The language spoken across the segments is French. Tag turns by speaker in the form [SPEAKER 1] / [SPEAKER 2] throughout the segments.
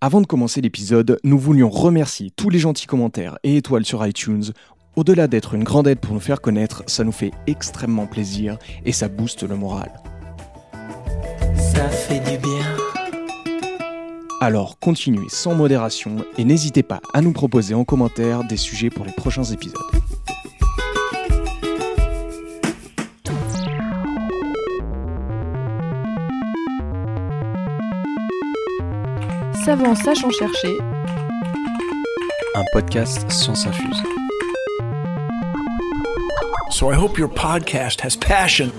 [SPEAKER 1] Avant de commencer l'épisode, nous voulions remercier tous les gentils commentaires et étoiles sur iTunes. Au-delà d'être une grande aide pour nous faire connaître, ça nous fait extrêmement plaisir et ça booste le moral.
[SPEAKER 2] Ça fait du bien.
[SPEAKER 1] Alors continuez sans modération et n'hésitez pas à nous proposer en commentaire des sujets pour les prochains épisodes.
[SPEAKER 3] Savant sachant chercher.
[SPEAKER 1] Un podcast Science Infuse.
[SPEAKER 4] So I hope your podcast has passion.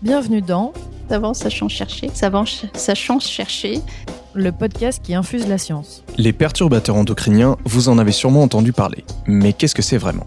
[SPEAKER 3] Bienvenue dans
[SPEAKER 5] Savant sachant chercher, savant ch- sachant chercher.
[SPEAKER 3] le podcast qui infuse la science.
[SPEAKER 1] Les perturbateurs endocriniens, vous en avez sûrement entendu parler. Mais qu'est-ce que c'est vraiment?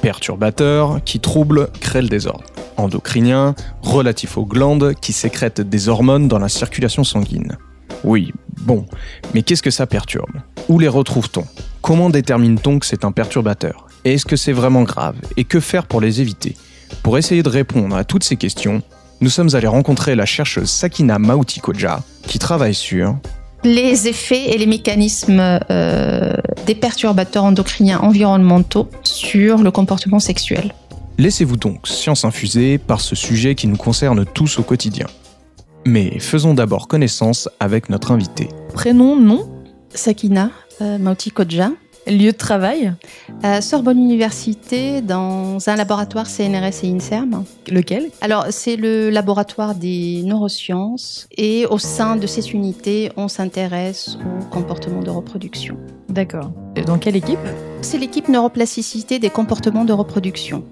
[SPEAKER 1] Perturbateurs qui troublent, créent le désordre. Endocriniens, relatifs aux glandes qui sécrètent des hormones dans la circulation sanguine. Oui, bon, mais qu'est-ce que ça perturbe? Où les retrouve-t-on? Comment détermine-t-on que c'est un perturbateur? Est-ce que c'est vraiment grave? Et que faire pour les éviter? Pour essayer de répondre à toutes ces questions, nous sommes allés rencontrer la chercheuse Sakina Maouti-Koja, qui travaille sur
[SPEAKER 5] Les effets et les mécanismes euh, des perturbateurs endocriniens environnementaux sur le comportement sexuel.
[SPEAKER 1] Laissez-vous donc science infuser par ce sujet qui nous concerne tous au quotidien. Mais faisons d'abord connaissance avec notre invité.
[SPEAKER 3] Prénom, nom,
[SPEAKER 5] Sakina euh, Mauti Kodja,
[SPEAKER 3] lieu de travail,
[SPEAKER 5] à Sorbonne Université dans un laboratoire CNRS et INSERM.
[SPEAKER 3] lequel?
[SPEAKER 5] Alors, c'est le laboratoire des neurosciences et au sein de cette unité, on s'intéresse au comportement de reproduction.
[SPEAKER 3] D'accord. Et Dans quelle équipe?
[SPEAKER 5] C'est l'équipe neuroplasticité des comportements de reproduction.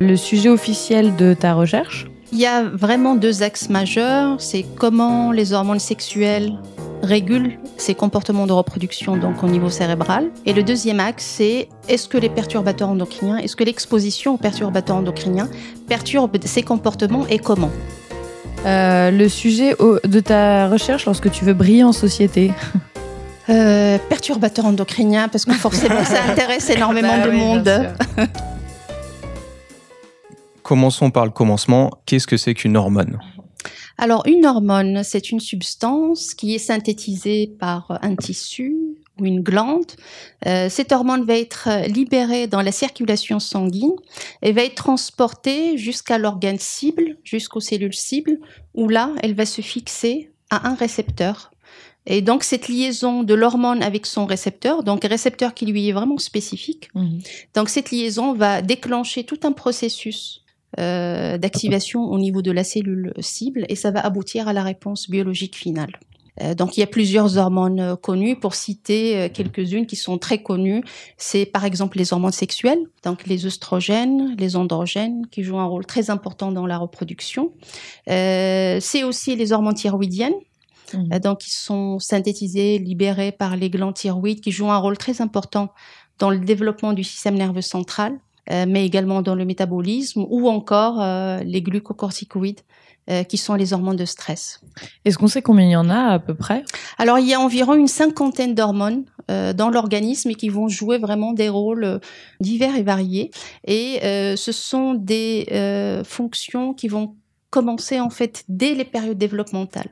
[SPEAKER 3] Le sujet officiel de ta recherche?
[SPEAKER 5] Il y a vraiment deux axes majeurs. C'est comment les hormones sexuelles régulent ces comportements de reproduction donc au niveau cérébral. Et le deuxième axe, c'est est-ce que les perturbateurs endocriniens, est-ce que l'exposition aux perturbateurs endocriniens perturbe ces comportements et comment?
[SPEAKER 3] Euh, Le sujet de ta recherche lorsque tu veux briller en société.
[SPEAKER 5] euh, Perturbateurs endocriniens, parce que forcément ça intéresse énormément
[SPEAKER 3] Bah
[SPEAKER 5] de
[SPEAKER 3] oui,
[SPEAKER 5] monde.
[SPEAKER 1] Commençons par le commencement. Qu'est-ce que c'est qu'une hormone?
[SPEAKER 5] Alors, une hormone, c'est une substance qui est synthétisée par un tissu ou une glande. Euh, cette hormone va être libérée dans la circulation sanguine et va être transportée jusqu'à l'organe cible, jusqu'aux cellules cibles, où là, elle va se fixer à un récepteur. Et donc, cette liaison de l'hormone avec son récepteur, donc un récepteur qui lui est vraiment spécifique,
[SPEAKER 3] Mhm.
[SPEAKER 5] donc cette liaison va déclencher tout un processus euh, d'activation au niveau de la cellule cible et ça va aboutir à la réponse biologique finale. Euh, donc il y a plusieurs hormones euh, connues. Pour citer quelques-unes qui sont très connues, c'est par exemple les hormones sexuelles, donc les œstrogènes, les androgènes, qui jouent un rôle très important dans la reproduction. C'est aussi les hormones thyroïdiennes, euh, donc qui sont synthétisées, libérées par les glandes thyroïdes, qui jouent un rôle très important dans le développement du système nerveux central, mais également dans le métabolisme, ou encore euh, les glucocorticoïdes, euh, qui sont les hormones de stress.
[SPEAKER 3] Est-ce qu'on sait combien il y en a à peu près?
[SPEAKER 5] Alors, il y a environ une cinquantaine d'hormones euh, dans l'organisme et qui vont jouer vraiment des rôles euh, divers et variés. Et euh, ce sont des euh, fonctions qui vont commencer en fait dès les périodes développementales.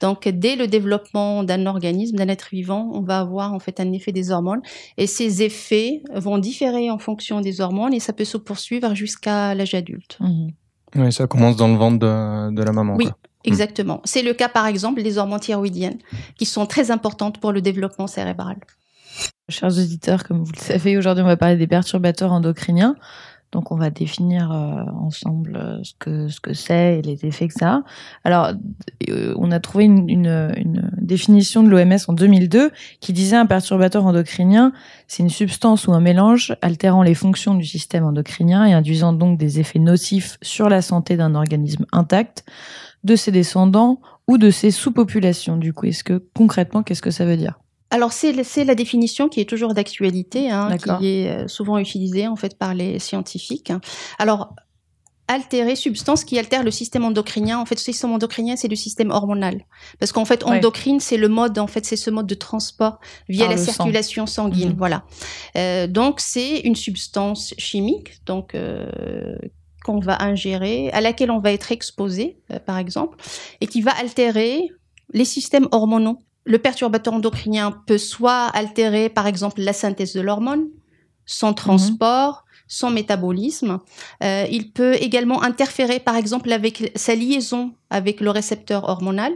[SPEAKER 5] Donc, dès le développement d'un organisme, d'un être vivant, on va avoir en fait un effet des hormones. Et ces effets vont différer en fonction des hormones et ça peut se poursuivre jusqu'à l'âge adulte.
[SPEAKER 3] Mhm.
[SPEAKER 1] Oui, ça commence dans le ventre de, de la maman.
[SPEAKER 5] Oui.
[SPEAKER 1] quoi.
[SPEAKER 5] Exactement. C'est le cas, par exemple, des hormones thyroïdiennes, qui sont très importantes pour le développement cérébral.
[SPEAKER 3] Chers auditeurs, comme vous le savez, aujourd'hui on va parler des perturbateurs endocriniens. Donc on va définir euh, ensemble euh, ce que ce que c'est et les effets que ça a. Alors euh, on a trouvé une définition de l'OMS en 2002 qui disait un perturbateur endocrinien, c'est une substance ou un mélange altérant les fonctions du système endocrinien et induisant donc des effets nocifs sur la santé d'un organisme intact, de ses descendants ou de ses sous-populations. Du coup, est-ce que concrètement, qu'est-ce que ça veut dire?
[SPEAKER 5] Alors c'est la définition qui est toujours d'actualité, hein, qui est euh, souvent utilisée en fait par les scientifiques. Alors altérer, substance qui altère le système endocrinien. En fait, le système endocrinien, c'est le système hormonal. Parce qu'en fait,
[SPEAKER 3] Ouais.
[SPEAKER 5] endocrine, c'est le mode, en fait, c'est ce mode de transport via la
[SPEAKER 3] sang.
[SPEAKER 5] circulation sanguine.
[SPEAKER 3] Mhm.
[SPEAKER 5] Voilà. Euh, donc, c'est une substance chimique, donc, euh, qu'on va ingérer, à laquelle on va être exposé, euh, par exemple, et qui va altérer les systèmes hormonaux. Le perturbateur endocrinien peut soit altérer, par exemple, la synthèse de l'hormone, son transport, son métabolisme. Euh, il peut également interférer, par exemple, avec sa liaison avec le récepteur hormonal,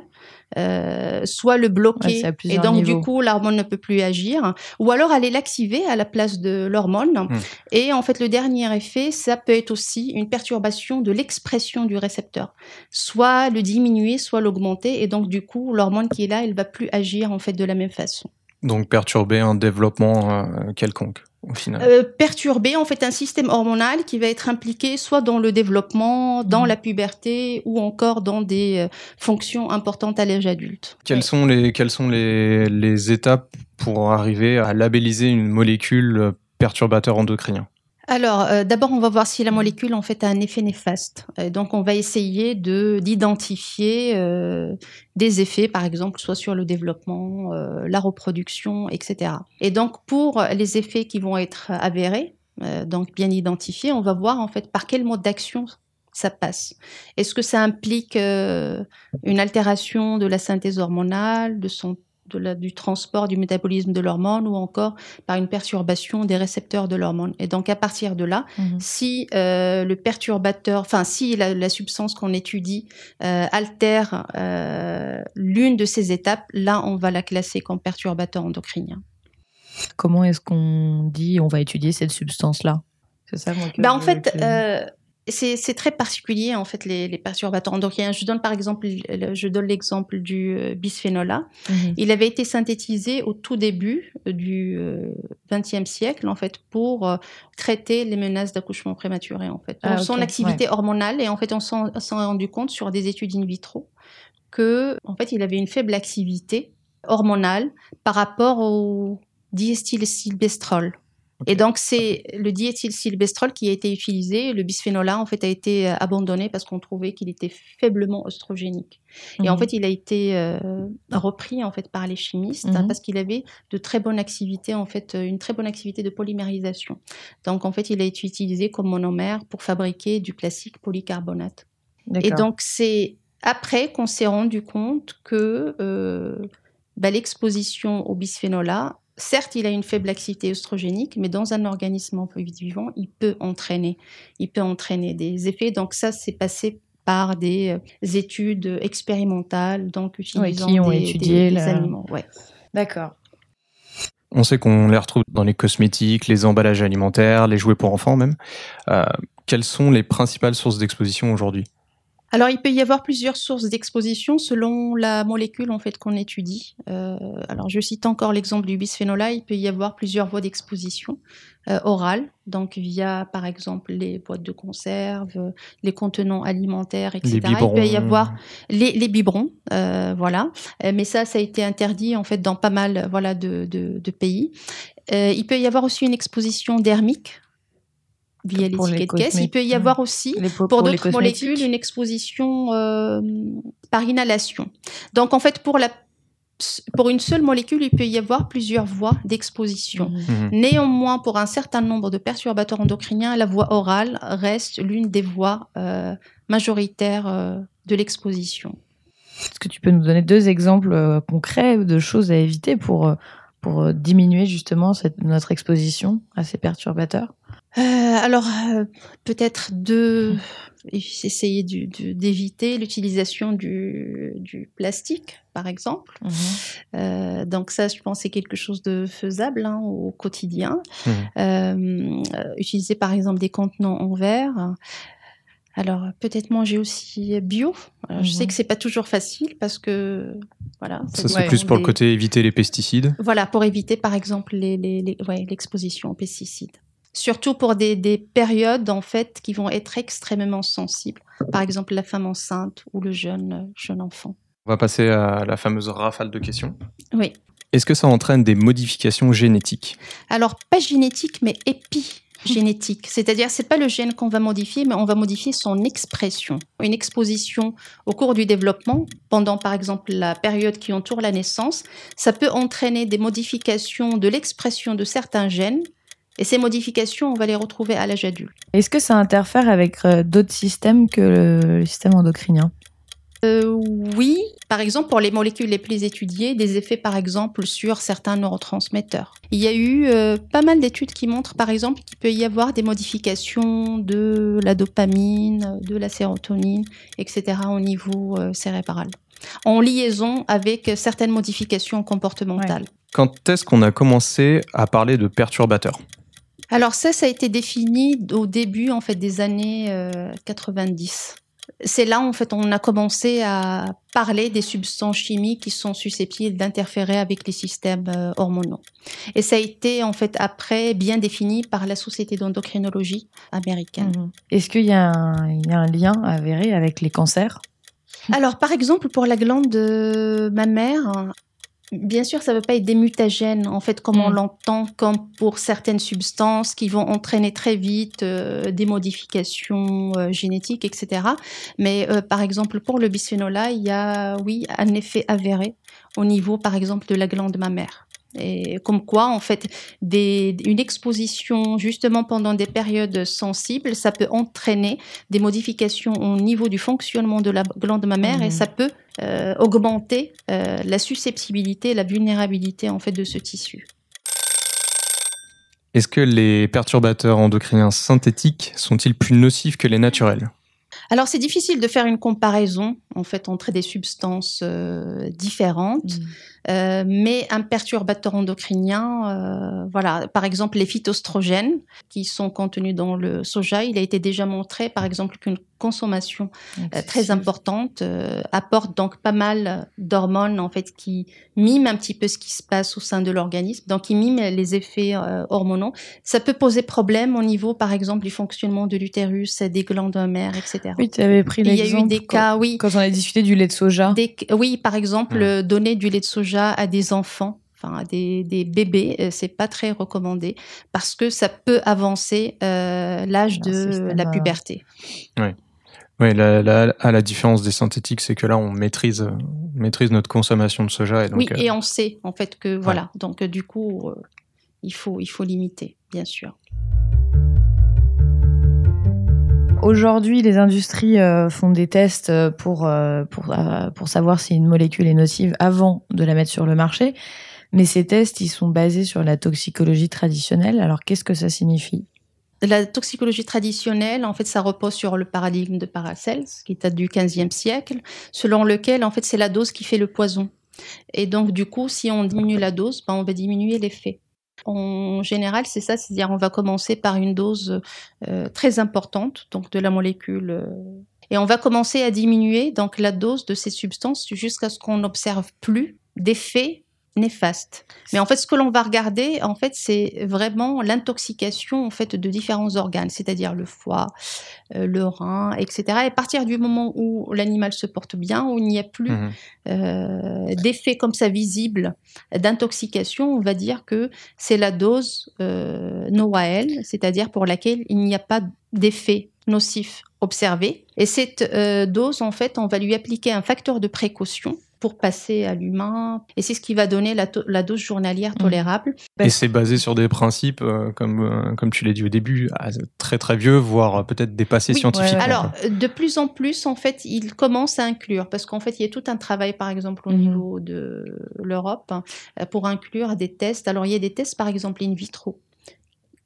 [SPEAKER 5] euh, soit le bloquer, et donc
[SPEAKER 3] niveaux.
[SPEAKER 5] du coup l'hormone ne peut plus agir, ou alors aller l'activer à la place de l'hormone. Et en fait, le dernier effet, ça peut être aussi une perturbation de l'expression du récepteur, soit le diminuer, soit l'augmenter, et donc du coup l'hormone qui est là, elle va plus agir en fait de la même façon.
[SPEAKER 1] Donc perturber un développement euh, quelconque, au final.
[SPEAKER 5] Euh, perturber en fait un système hormonal qui va être impliqué soit dans le développement, dans
[SPEAKER 3] Mhm.
[SPEAKER 5] la puberté ou encore dans des euh, fonctions importantes à l'âge adulte.
[SPEAKER 1] Quelles sont, les, quelles sont les, les étapes pour arriver à labelliser une molécule perturbateur endocrinien?
[SPEAKER 5] Alors, euh, d'abord, on va voir si la molécule en fait a un effet néfaste. Euh, donc, on va essayer de d'identifier euh, des effets, par exemple, soit sur le développement, la reproduction, etc. Et donc, pour les effets qui vont être avérés, donc bien identifiés, on va voir en fait par quel mode d'action ça passe. Est-ce que ça implique une altération de la synthèse hormonale, de son de la- du transport, du métabolisme de l'hormone ou encore par une perturbation des récepteurs de l'hormone. Et donc à partir de là,
[SPEAKER 3] Mhm.
[SPEAKER 5] si euh, le perturbateur, enfin si la, la substance qu'on étudie euh, altère euh, l'une de ces étapes, là on va la classer comme perturbateur endocrinien.
[SPEAKER 3] Comment est-ce qu'on dit on va étudier cette substance-là? C'est ça moi que
[SPEAKER 5] Bah, en fait, c'est très particulier en fait les, les perturbateurs endocriniens. Je donne par exemple, le- je donne l'exemple du euh, bisphénol A.
[SPEAKER 3] Mhm.
[SPEAKER 5] Il avait été synthétisé au tout début du XXe siècle, en fait, pour euh, traiter les menaces d'accouchement prématuré, en fait.
[SPEAKER 3] Ah,
[SPEAKER 5] son activité hormonale, et en fait, on s'en est rendu compte sur des études in vitro que, en fait, il avait une faible activité hormonale par rapport au Et donc, c'est le diéthylsylbestrol qui a été utilisé. Le bisphénol A, en fait, a été euh, abandonné parce qu'on trouvait qu'il était faiblement oestrogénique. Et en
[SPEAKER 3] Mhm.
[SPEAKER 5] fait, il a été euh, repris en fait par les chimistes hein,
[SPEAKER 3] Mhm.
[SPEAKER 5] parce qu'il avait de très bonnes activités en fait, euh, une très bonne activité de polymérisation. Donc en fait, il a été utilisé comme monomère pour fabriquer du classique polycarbonate. Et donc c'est après qu'on s'est rendu compte que euh, bah, l'exposition au bisphénol A, certes, il a une faible activité œstrogénique, mais dans un organisme vivant, il peut entraîner, il peut entraîner des effets. Donc ça, c'est passé par des euh, études expérimentales, donc utilisant
[SPEAKER 3] qui ont
[SPEAKER 5] des,
[SPEAKER 3] étudié
[SPEAKER 5] des- des
[SPEAKER 3] la-
[SPEAKER 5] animaux. Ouais.
[SPEAKER 3] D'accord.
[SPEAKER 1] On sait qu'on les retrouve dans les cosmétiques, les emballages alimentaires, les jouets pour enfants même. Euh, quelles sont les principales sources d'exposition aujourd'hui?
[SPEAKER 5] Alors, il peut y avoir plusieurs sources d'exposition selon la molécule en fait qu'on étudie. Euh, alors, je cite encore l'exemple du bisphénol A. Il peut y avoir plusieurs voies d'exposition euh, orale, donc via par exemple les boîtes de conserve, euh, les contenants alimentaires, etc. Il peut y avoir les, les biberons, euh, voilà. Euh, mais ça, ça a été interdit en fait dans pas mal voilà de, de, de pays. Euh, il peut y avoir aussi une exposition dermique via l'étiquette caisse. Il peut y avoir aussi
[SPEAKER 3] Les po-
[SPEAKER 5] pour d'autres molécules, une exposition euh, par inhalation. Donc, en fait, pour, la, pour une seule molécule, il peut y avoir plusieurs voies d'exposition.
[SPEAKER 3] Mhm.
[SPEAKER 1] Mhm.
[SPEAKER 5] Néanmoins, pour un certain nombre de perturbateurs endocriniens, la voie orale reste l'une des voies euh, majoritaires euh, de l'exposition.
[SPEAKER 3] Est-ce que tu peux nous donner deux exemples euh, concrets de choses à éviter pour, pour diminuer justement cette, notre exposition à ces perturbateurs?
[SPEAKER 5] Euh, alors, euh, peut-être de essayer d'éviter l'utilisation du, du plastique, par exemple. Euh, donc ça, je pense, c'est quelque chose de faisable hein, au quotidien.
[SPEAKER 1] Mhm.
[SPEAKER 5] Utiliser par exemple des contenants en verre. Alors peut-être manger aussi bio. Alors, Je
[SPEAKER 3] Mhm.
[SPEAKER 5] sais que c'est pas toujours facile parce que voilà.
[SPEAKER 1] Ça, c'est plus pour le côté éviter les pesticides.
[SPEAKER 5] Voilà, pour éviter par exemple les, les- les- ouais, l'exposition aux pesticides. Surtout pour des, des périodes en fait qui vont être extrêmement sensibles. Par exemple la femme enceinte ou le jeune jeune enfant.
[SPEAKER 1] On va passer à la fameuse rafale de questions.
[SPEAKER 5] Oui.
[SPEAKER 1] Est-ce que ça entraîne des modifications génétiques?
[SPEAKER 5] Alors, pas génétique, mais génétique. C'est-à-dire, c'est pas le gène qu'on va modifier, mais on va modifier son expression. Une exposition au cours du développement, pendant par exemple la période qui entoure la naissance, ça peut entraîner des modifications de l'expression de certains gènes. Et ces modifications, on va les retrouver à l'âge adulte.
[SPEAKER 3] Est-ce que ça interfère avec euh, d'autres systèmes que le, système endocrinien?
[SPEAKER 5] Euh, oui, par exemple, pour les molécules les plus étudiées, des effets, par exemple, sur certains neurotransmetteurs. Il y a eu euh, pas mal d'études qui montrent, par exemple, qu'il peut y avoir des modifications de la dopamine, de la sérotonine, etc. au niveau euh, cérébral, en liaison avec certaines modifications comportementales.
[SPEAKER 1] Quand est-ce qu'on a commencé à parler de perturbateurs?
[SPEAKER 5] Alors ça, ça a été défini au début en fait des années euh, 90. C'est là en fait on a commencé à parler des substances chimiques qui sont susceptibles d'interférer avec les systèmes euh, hormonaux. Et ça a été en fait après bien défini par la Société d'endocrinologie américaine.
[SPEAKER 3] Mhm. Est-ce qu'il y, y a un lien avéré avec les cancers?
[SPEAKER 5] Alors, par exemple, pour la glande de ma mère, bien sûr, ça ne veut pas être des mutagènes, en fait, comme on
[SPEAKER 3] Mm.
[SPEAKER 5] l'entend, comme pour certaines substances qui vont entraîner très vite euh, des modifications euh, génétiques, etc. Mais, euh, par exemple, pour le bisphénol A, il y a, oui, un effet avéré au niveau, par exemple, de la glande mammaire. Et comme quoi, en fait, des, une exposition justement pendant des périodes sensibles, ça peut entraîner des modifications au niveau du fonctionnement de la glande mammaire et
[SPEAKER 3] Mhm.
[SPEAKER 5] ça peut euh, augmenter euh, la susceptibilité, la vulnérabilité en fait de ce tissu.
[SPEAKER 1] Est-ce que les perturbateurs endocriniens synthétiques sont-ils plus nocifs que les naturels?
[SPEAKER 5] Alors c'est difficile de faire une comparaison en fait entre des substances euh, différentes. Euh, mais un perturbateur endocrinien, euh, voilà, par exemple les phytoestrogènes qui sont contenus dans le soja, il a été déjà montré, par exemple, qu'une consommation très importante apporte donc pas mal d'hormones en fait qui miment un petit peu ce qui se passe au sein de l'organisme, donc qui miment les effets hormonaux. Ça peut poser problème au niveau, par exemple, du fonctionnement de l'utérus, des glandes mammaires, etc.
[SPEAKER 3] Oui, tu avais pris
[SPEAKER 5] Il y a eu
[SPEAKER 3] l'exemple
[SPEAKER 5] des
[SPEAKER 3] quand,
[SPEAKER 5] cas, oui,
[SPEAKER 3] quand on a discuté du lait de soja.
[SPEAKER 5] des- oui, par exemple,
[SPEAKER 1] Hmm.
[SPEAKER 5] euh, donner du lait de soja à des enfants, enfin à des, des bébés, euh, c'est pas très recommandé parce que ça peut avancer euh, l'âge de la puberté.
[SPEAKER 1] Oui, la, la- à la différence des synthétiques, c'est que là, on maîtrise, maîtrise notre consommation de soja. Et donc,
[SPEAKER 5] oui,
[SPEAKER 1] euh,
[SPEAKER 5] et on sait en fait que voilà, donc du coup, euh, il faut il faut limiter, bien sûr.
[SPEAKER 3] Aujourd'hui, les industries euh, font des tests euh, pour, euh, pour, pour savoir si une molécule est nocive avant de la mettre sur le marché. Mais ces tests, ils sont basés sur la toxicologie traditionnelle. Alors, qu'est-ce que ça signifie?
[SPEAKER 5] La toxicologie traditionnelle, en fait, ça repose sur le paradigme de Paracels, qui date du 15e siècle, selon lequel, en fait, c'est la dose qui fait le poison. Et donc, du coup, si on diminue la dose, ben, on va diminuer l'effet. En général, c'est ça, c'est-à-dire on va commencer par une dose euh, très importante, donc de la molécule, euh, et on va commencer à diminuer donc la dose de ces substances jusqu'à ce qu'on n'observe plus d'effet néfaste. Mais en fait, ce que l'on va regarder, en fait, c'est vraiment l'intoxication en fait de différents organes, c'est-à-dire le foie, euh, le rein, etc. Et à partir du moment où l'animal se porte bien, où il n'y a plus euh, d'effets comme ça visibles d'intoxication, on va dire que c'est la dose euh, NOAEL, c'est-à-dire pour laquelle il n'y a pas d'effet nocif observé. Et cette euh, dose, en fait, on va lui appliquer un facteur de précaution pour passer à l'humain. Et c'est ce qui va donner la, dose journalière tolérable.
[SPEAKER 1] Et c'est basé sur des principes, euh, comme, euh, comme tu l'as dit au début, ah, très très vieux, voire peut-être dépassés
[SPEAKER 5] Oui,
[SPEAKER 1] scientifiquement.
[SPEAKER 3] ouais.
[SPEAKER 5] Alors, euh, de plus en plus, en fait, il commence à inclure, parce qu'en fait, il y a tout un travail, par exemple, au
[SPEAKER 3] Mhm.
[SPEAKER 5] niveau de l'Europe, hein, pour inclure des tests. Alors, il y a des tests, par exemple, in vitro,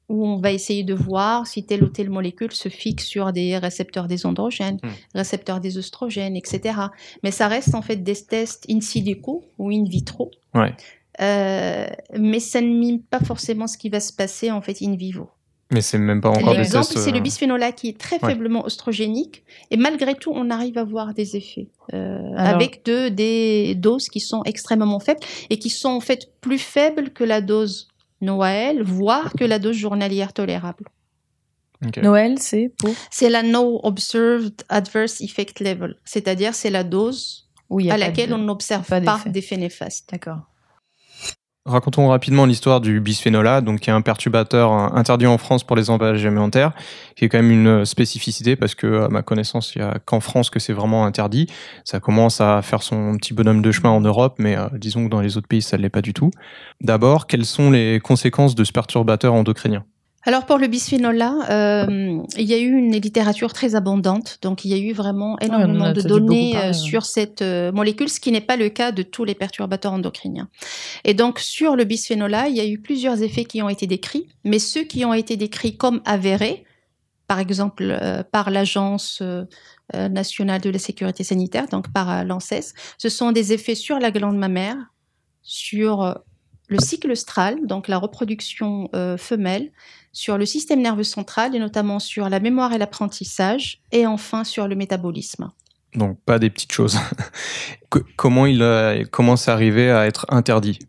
[SPEAKER 5] où on va essayer de voir si telle ou telle molécule se fixe sur des récepteurs des androgènes,
[SPEAKER 1] Mhm.
[SPEAKER 5] récepteurs des oestrogènes, etc. Mais ça reste, en fait, des tests in silico ou in vitro.
[SPEAKER 1] Ouais.
[SPEAKER 5] Euh, mais ça ne mime pas forcément ce qui va se passer, en fait, in vivo.
[SPEAKER 1] Mais c'est même pas encore des
[SPEAKER 5] L'exemple,
[SPEAKER 1] tests.
[SPEAKER 5] c'est le
[SPEAKER 1] euh,
[SPEAKER 5] bisphénol A qui est très
[SPEAKER 1] ouais.
[SPEAKER 5] faiblement oestrogénique. Et malgré tout, on arrive à voir des effets euh,
[SPEAKER 3] Alors-
[SPEAKER 5] avec de, des doses qui sont extrêmement faibles et qui sont en fait plus faibles que la dose Noël, voire que la dose journalière tolérable.
[SPEAKER 3] Noël, c'est pour?
[SPEAKER 5] C'est la No Observed Adverse Effect Level, c'est-à-dire c'est la dose
[SPEAKER 3] Oui,
[SPEAKER 5] à laquelle
[SPEAKER 3] de-
[SPEAKER 5] on n'observe
[SPEAKER 3] pas
[SPEAKER 5] pas
[SPEAKER 3] d'effet.
[SPEAKER 5] d'effet néfaste.
[SPEAKER 3] D'accord.
[SPEAKER 1] Racontons rapidement l'histoire du bisphénol A, donc qui est un perturbateur euh, interdit en France pour les emballages alimentaires, qui est quand même une spécificité parce que, à ma connaissance, il y a qu'en France que c'est vraiment interdit. Ça commence à faire son petit bonhomme de chemin en Europe, mais euh, disons que dans les autres pays, ça ne l'est pas du tout. D'abord, quelles sont les conséquences de ce perturbateur endocrinien?
[SPEAKER 5] Alors pour le bisphénol A, euh, il y a eu une littérature très abondante, donc il y a eu vraiment énormément
[SPEAKER 3] on a
[SPEAKER 5] de données
[SPEAKER 3] parler,
[SPEAKER 5] euh,
[SPEAKER 3] ouais.
[SPEAKER 5] sur cette euh, molécule, ce qui n'est pas le cas de tous les perturbateurs endocriniens. Et donc sur le bisphénol A, il y a eu plusieurs effets qui ont été décrits, mais ceux qui ont été décrits comme avérés, par exemple euh, par l'Agence euh, nationale de la sécurité sanitaire, donc par l'ANSES, ce sont des effets sur la glande mammaire, sur le cycle œstral, donc la reproduction euh, femelle, sur le système nerveux central et notamment sur la mémoire et l'apprentissage, et enfin sur le métabolisme.
[SPEAKER 1] Donc pas des petites choses. Comment il a, comment c'est arrivé à être interdit?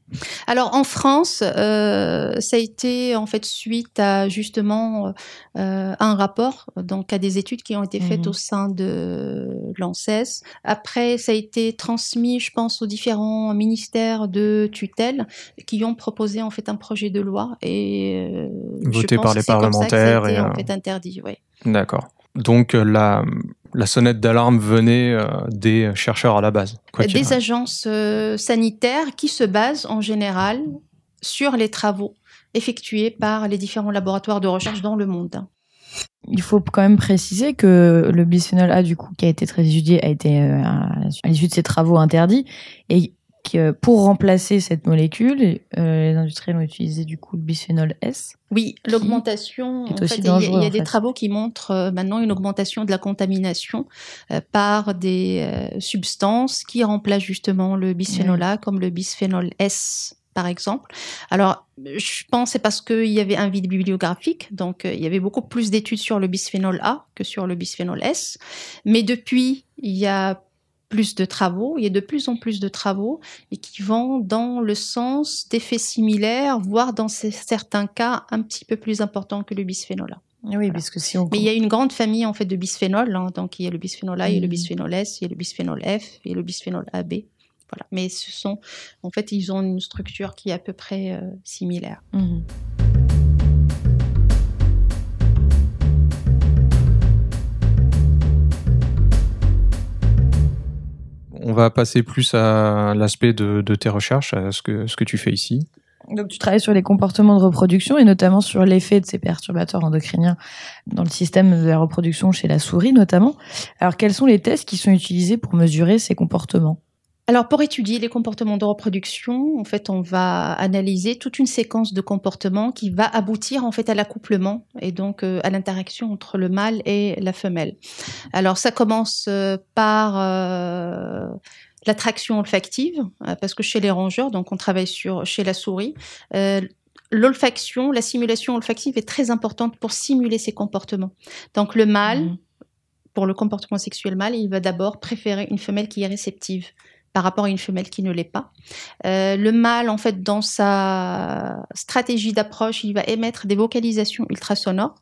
[SPEAKER 5] Alors en France, euh, ça a été en fait suite à justement euh, un rapport, donc à des études qui ont été faites
[SPEAKER 3] Mhm.
[SPEAKER 5] au sein de l'ANSES. Après, ça a été transmis, je pense, aux différents ministères de tutelle qui ont proposé en fait un projet de loi et euh, je
[SPEAKER 1] Voté
[SPEAKER 5] pense
[SPEAKER 1] par
[SPEAKER 5] que
[SPEAKER 1] les
[SPEAKER 5] c'est comme ça que ça a
[SPEAKER 1] parlementaires
[SPEAKER 5] été,
[SPEAKER 1] et,
[SPEAKER 5] en fait interdit. Ouais.
[SPEAKER 1] D'accord. Donc la, la sonnette d'alarme venait euh, des chercheurs à la base. quoi
[SPEAKER 5] des agences euh, sanitaires qui se basent en général sur les travaux effectués par les différents laboratoires de recherche dans le monde.
[SPEAKER 3] Il faut quand même préciser que le bisphénol A, du coup, qui a été très étudié, a été euh, à l'issue de ses travaux interdit et pour remplacer cette molécule, euh, les industriels ont utilisé du coup le bisphénol S.
[SPEAKER 5] Oui, l'augmentation, en fait, il y a- y des
[SPEAKER 3] fait.
[SPEAKER 5] travaux qui montrent euh, maintenant une augmentation de la contamination euh, par des euh, substances qui remplacent justement le bisphénol A, comme le bisphénol S par exemple. Alors, je pense que c'est parce qu'il y avait un vide bibliographique, donc euh, il y avait beaucoup plus d'études sur le bisphénol A que sur le bisphénol S. Mais depuis, il y a plus de travaux, il y a de plus en plus de travaux et qui vont dans le sens d'effets similaires, voire dans certains cas un petit peu plus importants que le bisphénol A.
[SPEAKER 3] Oui, parce que si on.
[SPEAKER 5] Mais il y a une grande famille en fait de bisphénol, hein. donc il y a le bisphénol A, il y a le
[SPEAKER 3] Mhm.
[SPEAKER 5] bisphénol S, il y a le bisphénol F et le bisphénol AB. Voilà. Mais ce sont, en fait, ils ont une structure qui est à peu près euh, similaire.
[SPEAKER 3] Mhm.
[SPEAKER 1] On va passer plus à l'aspect de, tes recherches, à ce que, ce que tu fais ici.
[SPEAKER 3] Donc, tu travailles sur les comportements de reproduction et notamment sur l'effet de ces perturbateurs endocriniens dans le système de la reproduction chez la souris, notamment. Alors, quels sont les tests qui sont utilisés pour mesurer ces comportements?
[SPEAKER 5] Alors, pour étudier les comportements de reproduction, en fait, on va analyser toute une séquence de comportements qui va aboutir en fait à l'accouplement et donc euh, à l'interaction entre le mâle et la femelle. Alors, ça commence euh, par euh, l'attraction olfactive, parce que chez les rongeurs, donc on travaille sur chez la souris. L'olfaction, la simulation olfactive est très importante pour simuler ces comportements. Donc le mâle,
[SPEAKER 3] Mhm.
[SPEAKER 5] pour le comportement sexuel mâle, il va d'abord préférer une femelle qui est réceptive par rapport à une femelle qui ne l'est pas. Euh, le mâle, en fait, dans sa stratégie d'approche, il va émettre des vocalisations ultrasonores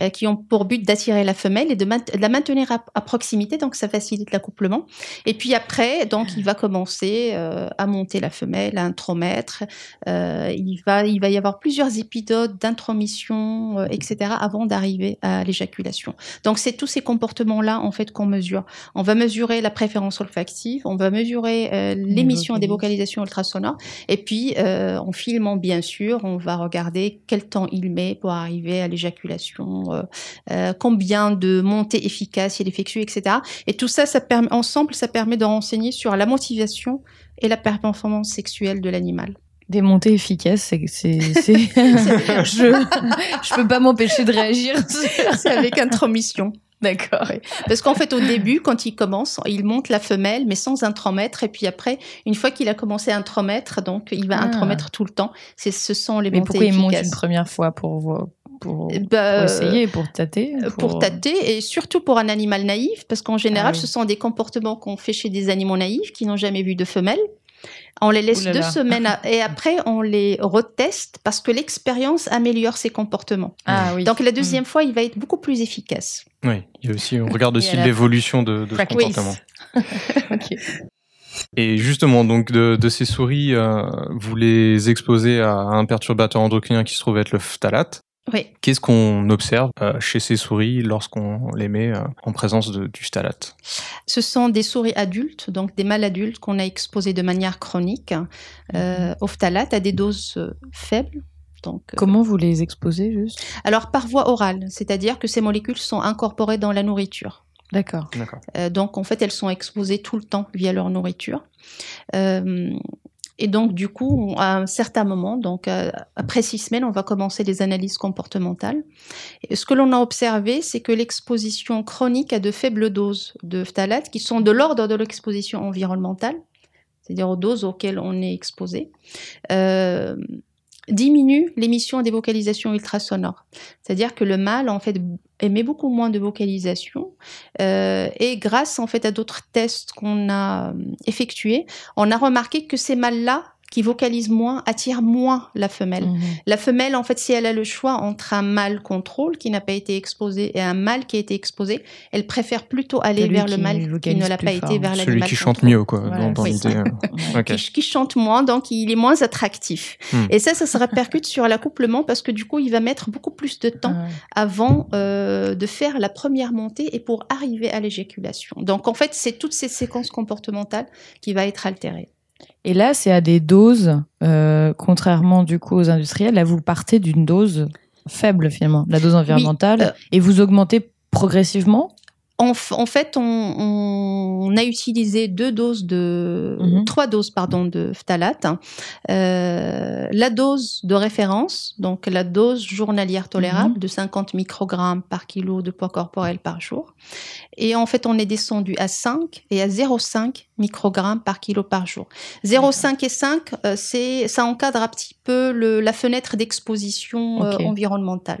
[SPEAKER 5] euh, qui ont pour but d'attirer la femelle et de, la maintenir à, à proximité, donc ça facilite l'accouplement. Et puis après, donc il va commencer euh, à monter la femelle, à intromettre. Euh, il va, il va y avoir plusieurs épisodes d'intromission, euh, etc., avant d'arriver à l'éjaculation. Donc c'est tous ces comportements-là en fait qu'on mesure. On va mesurer la préférence olfactive, on va mesurer l'émission des vocalisations ultrasonores, et puis en filmant bien sûr, on va regarder quel temps il met pour arriver à l'éjaculation, euh, euh, combien de montées efficaces il effectue, etc. Et tout ça, ça permet ensemble, ça permet de renseigner sur la motivation et la performance sexuelle de l'animal.
[SPEAKER 3] Des montées efficaces, c'est. je, je peux pas m'empêcher de réagir.
[SPEAKER 5] C'est avec intromission.
[SPEAKER 3] D'accord.
[SPEAKER 5] Parce qu'en fait, au début, quand il commence, il monte la femelle, mais sans intromettre. Et puis après, une fois qu'il a commencé à intromettre, donc il va
[SPEAKER 3] Ah.
[SPEAKER 5] intromettre tout le temps. C'est, ce sont les
[SPEAKER 3] Mais
[SPEAKER 5] montées
[SPEAKER 3] pourquoi il monte une première fois pour, pour, pour
[SPEAKER 5] ben,
[SPEAKER 3] essayer, pour tâter
[SPEAKER 5] euh, Pour tâter et surtout pour un animal naïf, parce qu'en général,
[SPEAKER 3] Ah oui.
[SPEAKER 5] ce sont des comportements qu'on fait chez des animaux naïfs qui n'ont jamais vu de femelle. On les laisse deux semaines à- et après on les reteste parce que l'expérience améliore ses comportements.
[SPEAKER 3] Ah oui.
[SPEAKER 5] Donc la deuxième fois, il va être beaucoup plus efficace.
[SPEAKER 1] Oui, il y a aussi, on regarde aussi l'évolution de, de ce comportement. Et justement, donc de, de ces souris, euh, vous les exposez à un perturbateur endocrinien qui se trouve être le phtalate.
[SPEAKER 5] Oui.
[SPEAKER 1] Qu'est-ce qu'on observe euh, chez ces souris lorsqu'on les met euh, en présence de, du phtalate?
[SPEAKER 5] Ce sont des souris adultes, donc des mâles adultes qu'on a exposés de manière chronique euh, au phtalate à des doses faibles. Donc,
[SPEAKER 3] Comment vous les exposez juste?
[SPEAKER 5] Alors par voie orale, c'est-à-dire que ces molécules sont incorporées dans la nourriture.
[SPEAKER 3] D'accord.
[SPEAKER 1] D'accord.
[SPEAKER 5] Euh, donc en fait, elles sont exposées tout le temps via leur nourriture. Euh, et donc du coup, à un certain moment, donc euh, après six semaines, on va commencer les analyses comportementales. Ce que l'on a observé, c'est que l'exposition chronique à de faibles doses de phtalate, qui sont de l'ordre de l'exposition environnementale, c'est-à-dire aux doses auxquelles on est exposé, euh, diminue l'émission des vocalisations ultrasonores. C'est-à-dire que le mâle en fait émet beaucoup moins de vocalisations euh, et grâce en fait à d'autres tests qu'on a euh, effectués, on a remarqué que ces mâles-là qui vocalisent moins attirent moins la femelle.
[SPEAKER 3] Mhm.
[SPEAKER 5] La femelle, en fait, si elle a le choix entre un mâle contrôle qui n'a pas été exposé et un mâle qui a été exposé, elle préfère plutôt aller
[SPEAKER 3] Celui
[SPEAKER 5] vers le mâle qui
[SPEAKER 3] vocalise
[SPEAKER 5] ne l'a pas
[SPEAKER 3] fort.
[SPEAKER 5] été vers
[SPEAKER 1] Celui
[SPEAKER 5] l'animal
[SPEAKER 1] qui chante
[SPEAKER 5] contrôle.
[SPEAKER 1] mieux, quoi,
[SPEAKER 3] Voilà,
[SPEAKER 1] dans, dans
[SPEAKER 5] oui.
[SPEAKER 1] l'idée. euh.
[SPEAKER 5] Qui, qui chante moins, donc il est moins attractif.
[SPEAKER 1] Hmm.
[SPEAKER 5] Et ça, ça se répercute sur l'accouplement parce que du coup, il va mettre beaucoup plus de temps
[SPEAKER 3] Ah ouais.
[SPEAKER 5] avant euh, de faire la première montée et pour arriver à l'éjaculation. Donc en fait, c'est toutes ces séquences comportementales qui va être altérée.
[SPEAKER 3] Et là, c'est à des doses, euh, contrairement du coup aux industriels. Là, vous partez d'une dose faible finalement, la dose environnementale,
[SPEAKER 5] euh,
[SPEAKER 3] et vous augmentez progressivement.
[SPEAKER 5] En, fait, on, on a utilisé deux doses de,
[SPEAKER 3] Mhm.
[SPEAKER 5] trois doses pardon de phtalate. Euh, la dose de référence, donc la dose journalière tolérable
[SPEAKER 3] Mhm.
[SPEAKER 5] de 50 microgrammes par kilo de poids corporel par jour. Et en fait, on est descendu à 5 et à 0,5 microgrammes par kilo par jour. 0,5 et 5, euh, c'est ça encadre un petit peu le, la fenêtre d'exposition euh, environnementale.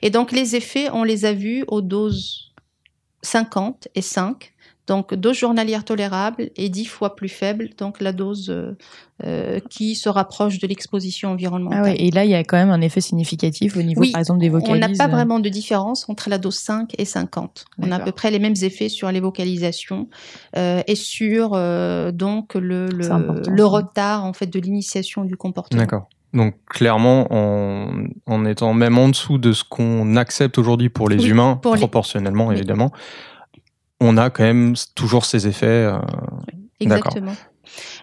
[SPEAKER 5] Et donc les effets, on les a vus aux doses 50 et 5. Donc, dose journalière tolérable et 10 fois plus faible, donc la dose euh, euh, qui se rapproche de l'exposition
[SPEAKER 3] Ah
[SPEAKER 5] environnementale.
[SPEAKER 3] ouais, et là, il y a quand même un effet significatif au niveau,
[SPEAKER 5] Oui,
[SPEAKER 3] par exemple, des
[SPEAKER 5] On
[SPEAKER 3] vocalises.
[SPEAKER 5] n'a pas vraiment de différence entre la dose 5 et 50. On a à peu près les mêmes effets sur les vocalisations euh, et sur euh, donc le, retard en fait de l'initiation du comportement.
[SPEAKER 1] D'accord. Donc clairement, en, en étant même en dessous de ce qu'on accepte aujourd'hui pour les
[SPEAKER 5] Oui,
[SPEAKER 1] humains,
[SPEAKER 5] pour les-
[SPEAKER 1] proportionnellement
[SPEAKER 5] Oui.
[SPEAKER 1] évidemment, on a quand même toujours ces effets. euh.
[SPEAKER 5] Exactement.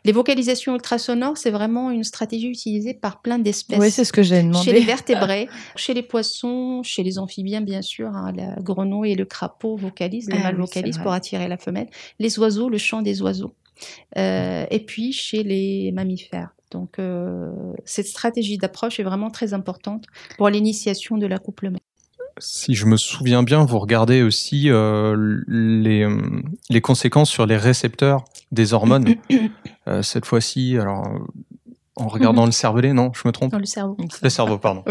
[SPEAKER 5] Les vocalisations ultrasonores, c'est vraiment une stratégie utilisée par plein d'espèces.
[SPEAKER 3] Oui, c'est ce que j'ai demandé.
[SPEAKER 5] Chez les vertébrés, chez les poissons, chez les amphibiens, bien sûr, hein, la grenouille et le crapaud vocalisent, les
[SPEAKER 3] Ah
[SPEAKER 5] mâles
[SPEAKER 3] oui,
[SPEAKER 5] vocalisent pour attirer la femelle. Les oiseaux, le chant des oiseaux. Euh, et puis chez les mammifères. Donc, euh, cette stratégie d'approche est vraiment très importante pour l'initiation de l'accouplement.
[SPEAKER 1] si je me souviens bien, vous regardez aussi euh, les, euh, les conséquences sur les récepteurs des hormones. Euh, cette fois-ci, alors en regardant le cervelet, non, je me trompe
[SPEAKER 5] Dans le cerveau.
[SPEAKER 1] Le cerveau, pardon.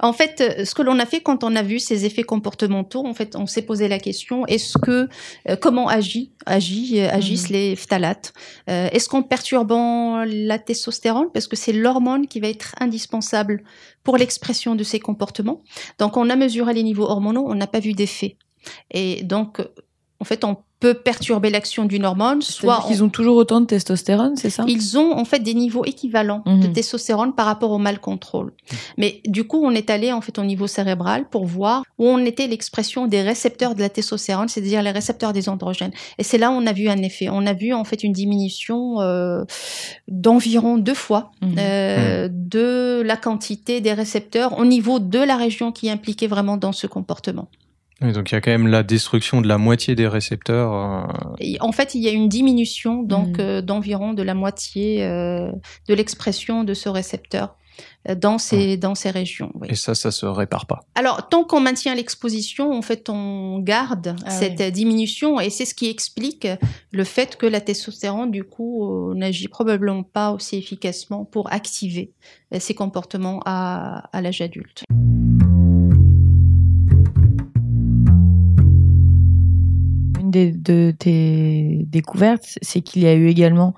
[SPEAKER 5] En fait, euh, ce que l'on a fait quand on a vu ces effets comportementaux, en fait, on s'est posé la question est-ce que euh, comment agit, agit euh, agissent
[SPEAKER 3] Mhm.
[SPEAKER 5] les phtalates Euh, Est-ce qu'en perturbant la testostérone, parce que c'est l'hormone qui va être indispensable pour l'expression de ces comportements. Donc, on a mesuré les niveaux hormonaux, on n'a pas vu d'effet. Et donc, en fait, on peut perturber l'action d'une hormone, soit on-
[SPEAKER 3] qu'ils ont toujours autant de testostérone, c'est ça?
[SPEAKER 5] Ils ont en fait des niveaux équivalents de
[SPEAKER 3] Mhm.
[SPEAKER 5] testostérone par rapport au mal contrôle. Mais du coup, on est allé en fait au niveau cérébral pour voir où on était l'expression des récepteurs de la testostérone, c'est-à-dire les récepteurs des androgènes. Et c'est là où on a vu un effet. On a vu en fait une diminution euh, d'environ deux fois
[SPEAKER 3] Mhm.
[SPEAKER 5] euh, de la quantité des récepteurs au niveau de la région qui est impliquée vraiment dans ce comportement.
[SPEAKER 1] Donc il y a quand même la destruction de la moitié des récepteurs. euh,
[SPEAKER 5] Et en fait, il y a une diminution donc
[SPEAKER 3] Mhm.
[SPEAKER 5] euh, d'environ de la moitié euh, de l'expression de ce récepteur dans ces dans ces régions. oui.
[SPEAKER 1] et ça, ça se répare pas.
[SPEAKER 5] Alors, tant qu'on maintient l'exposition, en fait, on garde
[SPEAKER 3] Ah
[SPEAKER 5] cette
[SPEAKER 3] oui.
[SPEAKER 5] diminution et c'est ce qui explique le fait que la testostérone, du coup, n'agit probablement pas aussi efficacement pour activer ces comportements à, à l'âge adulte.
[SPEAKER 3] Des, de tes découvertes, c'est qu'il y a eu également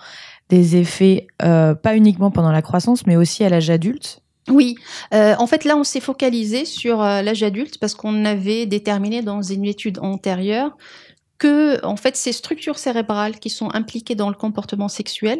[SPEAKER 3] des effets, euh, pas uniquement pendant la croissance, mais aussi à l'âge adulte.
[SPEAKER 5] Oui, euh, en fait là on s'est focalisé sur euh, l'âge adulte parce qu'on avait déterminé dans une étude antérieure que en fait ces structures cérébrales qui sont impliquées dans le comportement sexuel,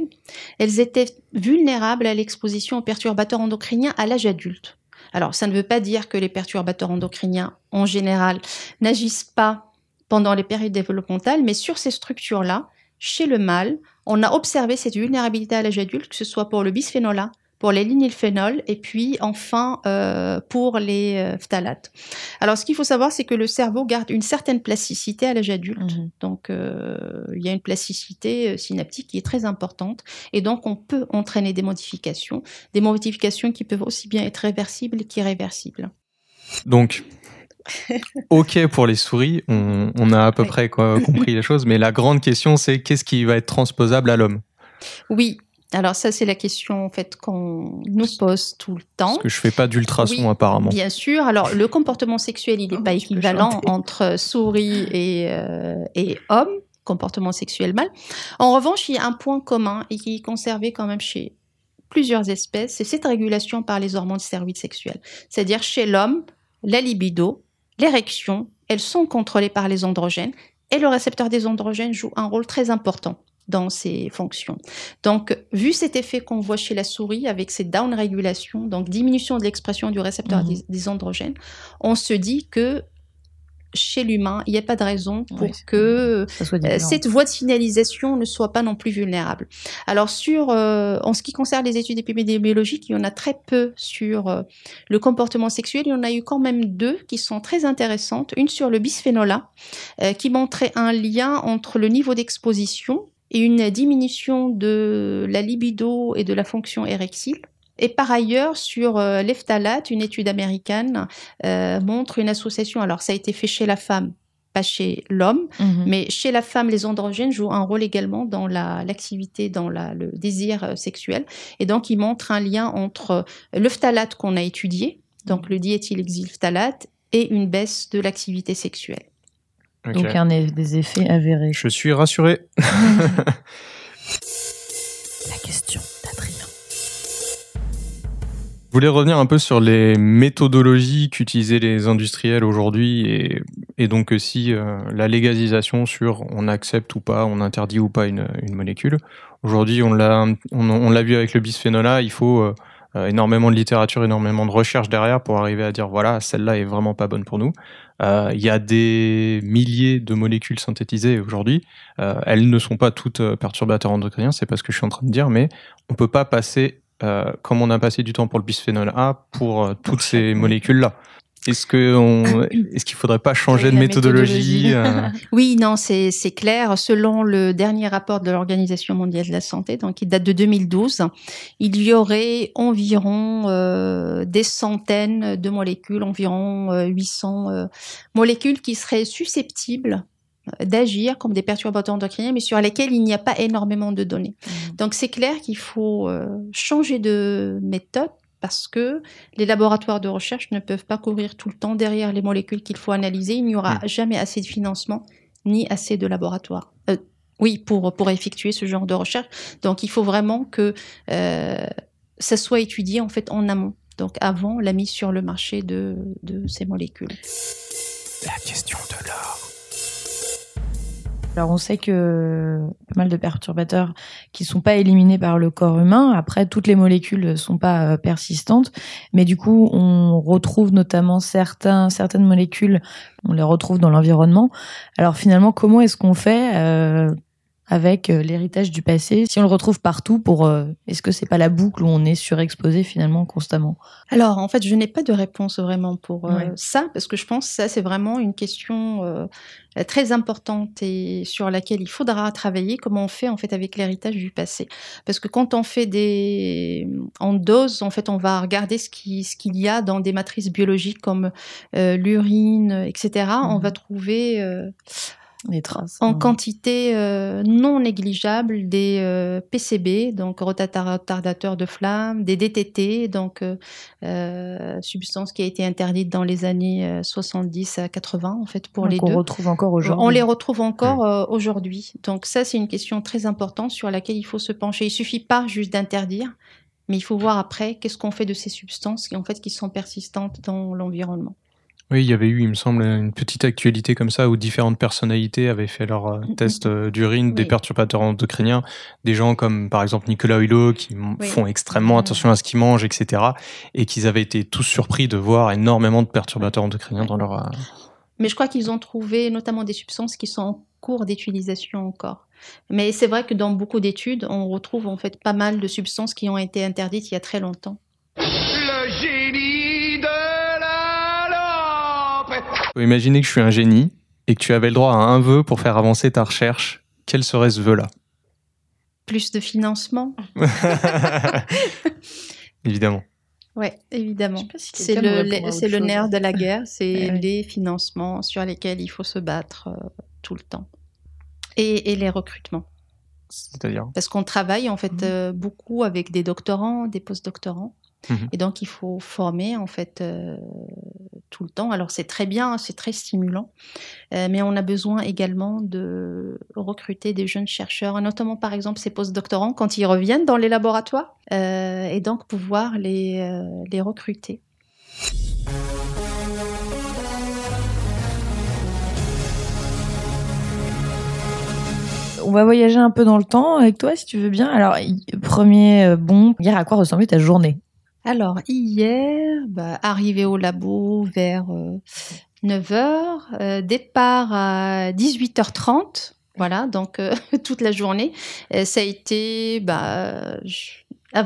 [SPEAKER 5] elles étaient vulnérables à l'exposition aux perturbateurs endocriniens à l'âge adulte. Alors ça ne veut pas dire que les perturbateurs endocriniens en général n'agissent pas pendant les périodes développementales, mais sur ces structures-là, chez le mâle, on a observé cette vulnérabilité à l'âge adulte, que ce soit pour le bisphénol A, pour les linylphénols et puis enfin euh, pour les euh, phtalates. Alors ce qu'il faut savoir, c'est que le cerveau garde une certaine plasticité à l'âge adulte.
[SPEAKER 3] Mhm.
[SPEAKER 5] Donc euh, il y a une plasticité synaptique qui est très importante et donc on peut entraîner des modifications, des modifications qui peuvent aussi bien être réversibles qu'irréversibles.
[SPEAKER 6] Donc, ok pour les souris, on, on a à peu
[SPEAKER 5] Ouais.
[SPEAKER 6] près quoi, compris les choses, mais la grande question c'est qu'est-ce qui va être transposable à l'homme?
[SPEAKER 5] Oui. Alors ça c'est la question en fait qu'on nous pose tout le temps.
[SPEAKER 6] Parce que je fais pas d'ultrason
[SPEAKER 5] Oui,
[SPEAKER 6] apparemment.
[SPEAKER 5] Bien sûr. Alors, le comportement sexuel, il n'est
[SPEAKER 3] Oh,
[SPEAKER 5] pas équivalent entre souris et, euh, et homme, comportement sexuel mâle. En revanche, il y a un point commun et qui est conservé quand même chez plusieurs espèces, c'est cette régulation par les hormones stéroïdes sexuelles. C'est-à-dire, chez l'homme, la libido, l'érection, elles sont contrôlées par les androgènes et le récepteur des androgènes joue un rôle très important dans ces fonctions. Donc, vu cet effet qu'on voit chez la souris avec cette down-régulation, donc diminution de l'expression du récepteur des, des androgènes, on se dit que chez l'humain, il n'y a pas de raison pour
[SPEAKER 3] Oui,
[SPEAKER 5] que euh, cette voie de signalisation ne soit pas non plus vulnérable. Alors sur, euh, en ce qui concerne les études épidémiologiques, il y en a très peu sur euh, le comportement sexuel. Il y en a eu quand même deux qui sont très intéressantes. Une sur le bisphénol A, euh, qui montrait un lien entre le niveau d'exposition et une diminution de la libido et de la fonction érectile. Et par ailleurs, sur euh, les phtalates, une étude américaine euh, montre une association. Alors, ça a été fait chez la femme, pas chez l'homme,
[SPEAKER 3] Mhm.
[SPEAKER 5] mais chez la femme, les androgènes jouent un rôle également dans la- l'activité, dans la- le désir euh, sexuel. Et donc, il montre un lien entre euh, le phtalate qu'on a étudié, donc le diéthylhexylphtalate, et une baisse de l'activité sexuelle.
[SPEAKER 6] Ok.
[SPEAKER 3] Donc un des effets avérés.
[SPEAKER 6] Je suis rassuré.
[SPEAKER 3] La question
[SPEAKER 6] voulais revenir un peu sur les méthodologies qu'utilisaient les industriels aujourd'hui et, donc aussi euh, la légalisation sur on accepte ou pas, on interdit ou pas une, molécule. Aujourd'hui, on l'a vu avec le bisphénol A, il faut euh, euh, énormément de littérature, énormément de recherche derrière pour arriver à dire voilà, celle-là est vraiment pas bonne pour nous. Euh, Il y a des milliers de molécules synthétisées aujourd'hui. Euh, elles ne sont pas toutes euh, perturbateurs endocriniens, c'est pas ce que je suis en train de dire, mais on peut pas passer euh, comme on a passé du temps pour le bisphénol A pour euh, toutes ces molécules-là. Est-ce que on, est-ce qu'il faudrait pas changer
[SPEAKER 3] Oui,
[SPEAKER 6] de méthodologie,
[SPEAKER 3] méthodologie.
[SPEAKER 6] euh,
[SPEAKER 5] Oui, non, c'est c'est clair. Selon le dernier rapport de l'Organisation mondiale de la santé, donc qui date de 2012, il y aurait environ euh, des centaines de molécules, environ euh, 800 euh, molécules qui seraient susceptibles d'agir comme des perturbateurs endocriniens, mais sur lesquels il n'y a pas énormément de données. Donc c'est clair qu'il faut euh, changer de méthode parce que les laboratoires de recherche ne peuvent pas courir tout le temps derrière les molécules qu'il faut analyser. Il n'y aura jamais assez de financement ni assez de laboratoires. Euh, oui, pour, pour effectuer ce genre de recherche. Donc il faut vraiment que euh, ça soit étudié en fait en amont. Donc avant la mise sur le marché de, de ces molécules.
[SPEAKER 1] La question de l'or.
[SPEAKER 3] Alors on sait que pas mal de perturbateurs qui sont pas éliminés par le corps humain. Après, toutes les molécules sont pas euh, persistantes, mais du coup, on retrouve notamment certaines molécules, on les retrouve dans l'environnement. Alors finalement, comment est-ce qu'on fait euh, avec euh, l'héritage du passé si on le retrouve partout pour euh, Est-ce que c'est pas la boucle où on est surexposé finalement constamment?
[SPEAKER 5] Alors, en fait, je n'ai pas de réponse vraiment pour euh,
[SPEAKER 3] Ouais.
[SPEAKER 5] ça, parce que je pense que ça, c'est vraiment une question euh, très importante et sur laquelle il faudra travailler, comment on fait en fait avec l'héritage du passé. Parce que quand on fait des en dose, en fait, on va regarder ce qui ce qu'il y a dans des matrices biologiques comme l'urine, etc. On
[SPEAKER 3] Mhm.
[SPEAKER 5] va trouver
[SPEAKER 3] Les traces.
[SPEAKER 5] en quantité euh, non négligeable des euh, PCB, donc retardateurs de flamme, des DTT, donc euh, euh, substance qui a été interdite dans les années euh, 70 à 80 en fait pour
[SPEAKER 3] Donc
[SPEAKER 5] les
[SPEAKER 3] on
[SPEAKER 5] deux.
[SPEAKER 3] retrouve encore aujourd'hui.
[SPEAKER 5] On les retrouve encore aujourd'hui. Donc ça, c'est une question très importante sur laquelle il faut se pencher. Il suffit pas juste d'interdire, mais il faut voir après qu'est-ce qu'on fait de ces substances qui en fait qui sont persistantes dans l'environnement.
[SPEAKER 1] Oui, il y avait eu, il me semble, une petite actualité comme ça où différentes personnalités avaient fait leur euh, test euh, d'urine des perturbateurs endocriniens. Des gens comme par exemple Nicolas Hulot qui
[SPEAKER 5] Oui.
[SPEAKER 1] font extrêmement
[SPEAKER 3] Mhm.
[SPEAKER 1] attention à ce qu'ils mangent, etc. Et qu'ils avaient été tous surpris de voir énormément de perturbateurs endocriniens dans leur. euh,
[SPEAKER 5] Mais je crois qu'ils ont trouvé notamment des substances qui sont en cours d'utilisation encore. Mais c'est vrai que dans beaucoup d'études, on retrouve en fait pas mal de substances qui ont été interdites il y a très longtemps.
[SPEAKER 1] Imaginer que je suis un génie et que tu avais le droit à un vœu pour faire avancer ta recherche. Quel serait ce vœu-là?
[SPEAKER 5] Plus de financement
[SPEAKER 1] Évidemment.
[SPEAKER 5] Ouais, évidemment.
[SPEAKER 3] Si
[SPEAKER 5] C'est le, nerf de la guerre, c'est
[SPEAKER 3] Ouais,
[SPEAKER 5] les financements sur lesquels il faut se battre euh, tout le temps. Et, et les recrutements.
[SPEAKER 1] C'est-à-dire?
[SPEAKER 5] Parce qu'on travaille en fait
[SPEAKER 3] Mhm.
[SPEAKER 5] euh, beaucoup avec des doctorants, des post-doctorants.
[SPEAKER 1] Mhm.
[SPEAKER 5] Et donc il faut former en fait euh, tout le temps. Alors c'est très bien, c'est très stimulant, Euh, mais on a besoin également de recruter des jeunes chercheurs, notamment par exemple ces post-doctorants quand ils reviennent dans les laboratoires, euh, et donc pouvoir les, euh, les recruter.
[SPEAKER 3] On va voyager un peu dans le temps avec toi, si tu veux bien. Alors, premier bon, hier, à quoi ressemblait ta journée?
[SPEAKER 5] Alors, hier, bah, arrivé au labo vers 9h, départ à 18h30. Voilà, donc euh, toute la journée. Euh, ça a été bah,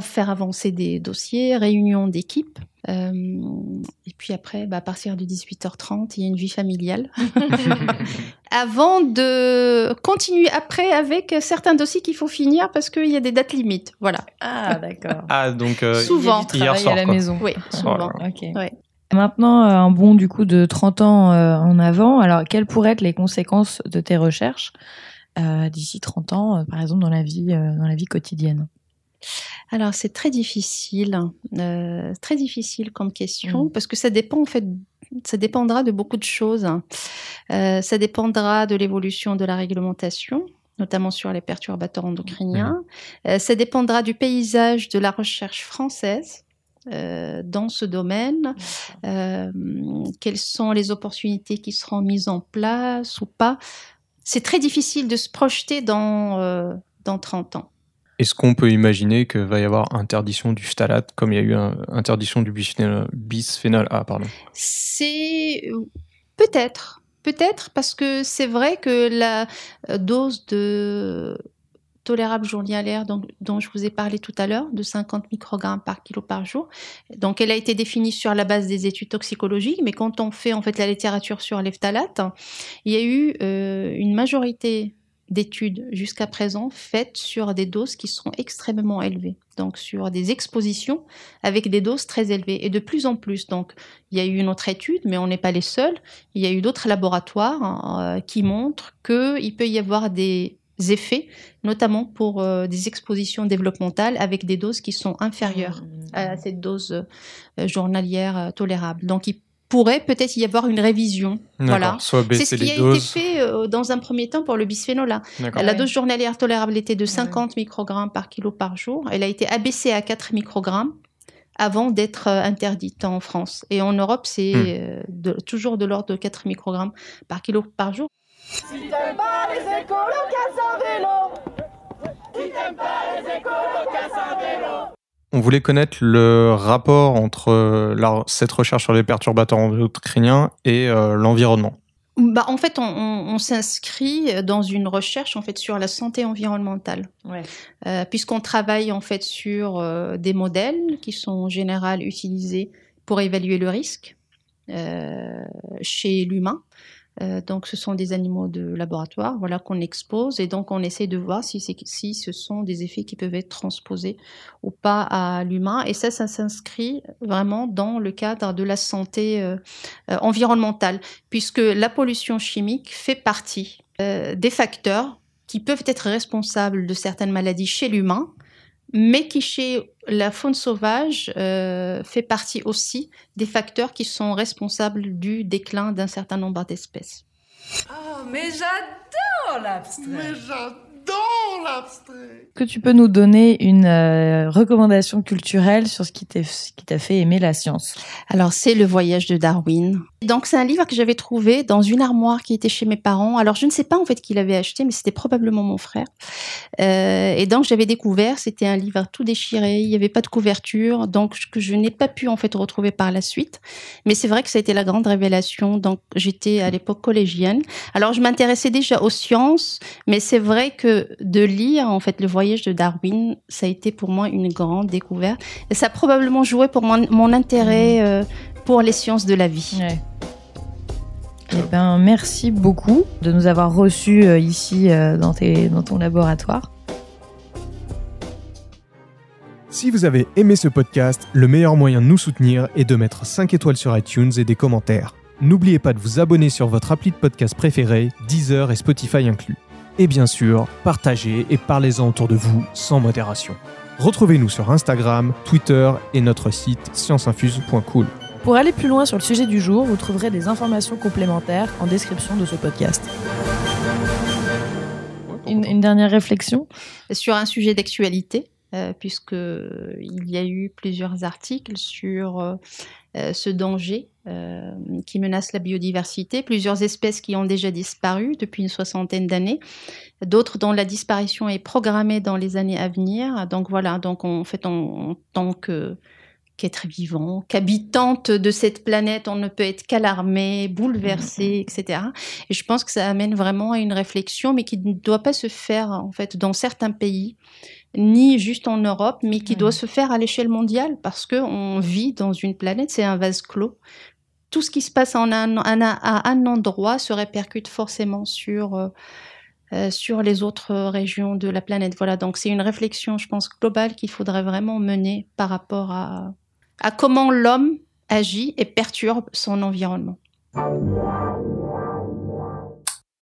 [SPEAKER 5] faire avancer des dossiers, réunion d'équipe. Euh, et puis après, bah, à partir de 18h30, il y a une vie familiale. Avant de continuer après avec certains dossiers qu'il faut finir parce qu'il y a des dates limites. Voilà.
[SPEAKER 3] Ah, d'accord.
[SPEAKER 1] Ah, donc. euh,
[SPEAKER 5] Souvent.
[SPEAKER 3] Il y a du travail
[SPEAKER 1] Hier soir,
[SPEAKER 3] à la
[SPEAKER 1] quoi.
[SPEAKER 3] maison.
[SPEAKER 5] Oui,
[SPEAKER 1] Oh
[SPEAKER 5] souvent.
[SPEAKER 1] là.
[SPEAKER 3] Ok.
[SPEAKER 5] Ouais.
[SPEAKER 3] Maintenant, euh, un bond du coup de 30 ans euh, en avant. Alors, quelles pourraient être les conséquences de tes recherches euh, d'ici 30 ans, euh, par exemple, dans la vie, euh, dans la vie quotidienne?
[SPEAKER 5] Alors c'est très difficile, euh, très difficile comme question
[SPEAKER 3] Mm.
[SPEAKER 5] parce que ça dépend en fait, ça dépendra de beaucoup de choses. Euh, ça dépendra de l'évolution de la réglementation notamment sur les perturbateurs endocriniens. Euh, ça dépendra du paysage de la recherche française euh, dans ce domaine. Euh, quelles sont les opportunités qui seront mises en place ou pas? C'est très difficile de se projeter dans, euh, dans 30 ans.
[SPEAKER 1] Est-ce qu'on peut imaginer que va y avoir interdiction du phtalate comme il y a eu interdiction du bisphénol, bisphénol A pardon?
[SPEAKER 5] C'est peut-être, peut-être parce que c'est vrai que la euh, dose de tolérable journalière dont, dont je vous ai parlé tout à l'heure, de 50 microgrammes par kilo par jour, donc elle a été définie sur la base des études toxicologiques, mais quand on fait en fait la littérature sur les phtalates, il y a eu euh, une majorité d'études jusqu'à présent faites sur des doses qui sont extrêmement élevées, donc sur des expositions avec des doses très élevées et de plus en plus. Donc il y a eu une autre étude, mais on n'est pas les seuls. Il y a eu d'autres laboratoires euh, qui montrent qu'il peut y avoir des effets, notamment pour euh, des expositions développementales avec des doses qui sont inférieures à cette dose euh, journalière tolérable. Donc il pourrait peut-être y avoir une révision. Voilà. C'est ce qui
[SPEAKER 1] les
[SPEAKER 5] a été fait euh, dans un premier temps pour le bisphénol A. La dose journalière tolérable était de 50 microgrammes par kilo par jour. Elle a été abaissée à 4 microgrammes avant d'être euh, interdite en France. Et en Europe, c'est
[SPEAKER 1] Hmm.
[SPEAKER 5] euh, toujours de l'ordre de 4 microgrammes par kilo par jour.
[SPEAKER 1] On voulait connaître le rapport entre euh, la- cette recherche sur les perturbateurs endocriniens et euh, l'environnement.
[SPEAKER 5] Bah, en fait, on, on- on s'inscrit dans une recherche en fait sur la santé environnementale,
[SPEAKER 3] Ouais.
[SPEAKER 5] Euh, puisqu'on travaille en fait sur euh, des modèles qui sont en général utilisés pour évaluer le risque euh, chez l'humain. Euh, donc, ce sont des animaux de laboratoire, voilà qu'on expose, et donc on essaie de voir si, ce sont des effets qui peuvent être transposés ou pas à l'humain. Et ça, ça s'inscrit vraiment dans le cadre de la santé euh, euh, environnementale puisque la pollution chimique fait partie des facteurs qui peuvent être responsables de certaines maladies chez l'humain, mais qui chez la faune sauvage euh, fait partie aussi des facteurs qui sont responsables du déclin d'un certain nombre d'espèces.
[SPEAKER 6] Oh, mais j'adore l'abstrait.
[SPEAKER 7] Mais j'adore l'abstrait.
[SPEAKER 3] Que tu peux nous donner une euh, recommandation culturelle sur ce qui t'est- ce qui t'a fait aimer la science
[SPEAKER 5] Alors, c'est Le Voyage de Darwin. Donc, c'est un livre que j'avais trouvé dans une armoire qui était chez mes parents. Alors, je ne sais pas en fait qui l'avait acheté, mais c'était probablement mon frère. Euh, et donc, j'avais découvert, c'était un livre tout déchiré, il n'y avait pas de couverture, donc que je n'ai pas pu en fait retrouver par la suite. Mais c'est vrai que ça a été la grande révélation. Donc, j'étais à l'époque collégienne. Alors, je m'intéressais déjà aux sciences, mais c'est vrai que de lire en fait Le Voyage de Darwin, ça a été pour moi une grande découverte. Et ça a probablement joué pour mon, mon intérêt euh, pour les sciences de la vie.
[SPEAKER 3] Ouais. Eh ben, merci beaucoup de nous avoir reçus euh, ici euh, dans, tes- dans ton laboratoire.
[SPEAKER 1] Si vous avez aimé ce podcast, le meilleur moyen de nous soutenir est de mettre 5 étoiles sur iTunes et des commentaires. N'oubliez pas de vous abonner sur votre appli de podcast préféré, Deezer et Spotify inclus. Et bien sûr, partagez et parlez-en autour de vous sans modération. Retrouvez-nous sur Instagram, Twitter et notre site scienceinfuse.cool.
[SPEAKER 6] Pour aller plus loin sur le sujet du jour, vous trouverez des informations complémentaires en description de ce podcast.
[SPEAKER 3] Une, une dernière réflexion
[SPEAKER 5] sur un sujet d'actualité, euh, puisque il y a eu plusieurs articles sur euh, euh, ce danger euh, qui menace la biodiversité, plusieurs espèces qui ont déjà disparu depuis une soixantaine d'années, d'autres dont la disparition est programmée dans les années à venir. Donc voilà, donc en fait, en, en tant que qu'être vivant, qu'habitante de cette planète, on ne peut être qu'alarmé, bouleversé, etc. Et je pense que ça amène vraiment à une réflexion, mais qui ne doit pas se faire en fait dans certains pays, ni juste en Europe, mais qui doit se faire à l'échelle mondiale, parce que on vit dans une planète, c'est un vase clos. Tout ce qui se passe en un, un- à un endroit se répercute forcément sur euh, euh, sur les autres régions de la planète. Voilà, donc c'est une réflexion, je pense, globale qu'il faudrait vraiment mener par rapport à, à comment l'homme agit et perturbe son environnement.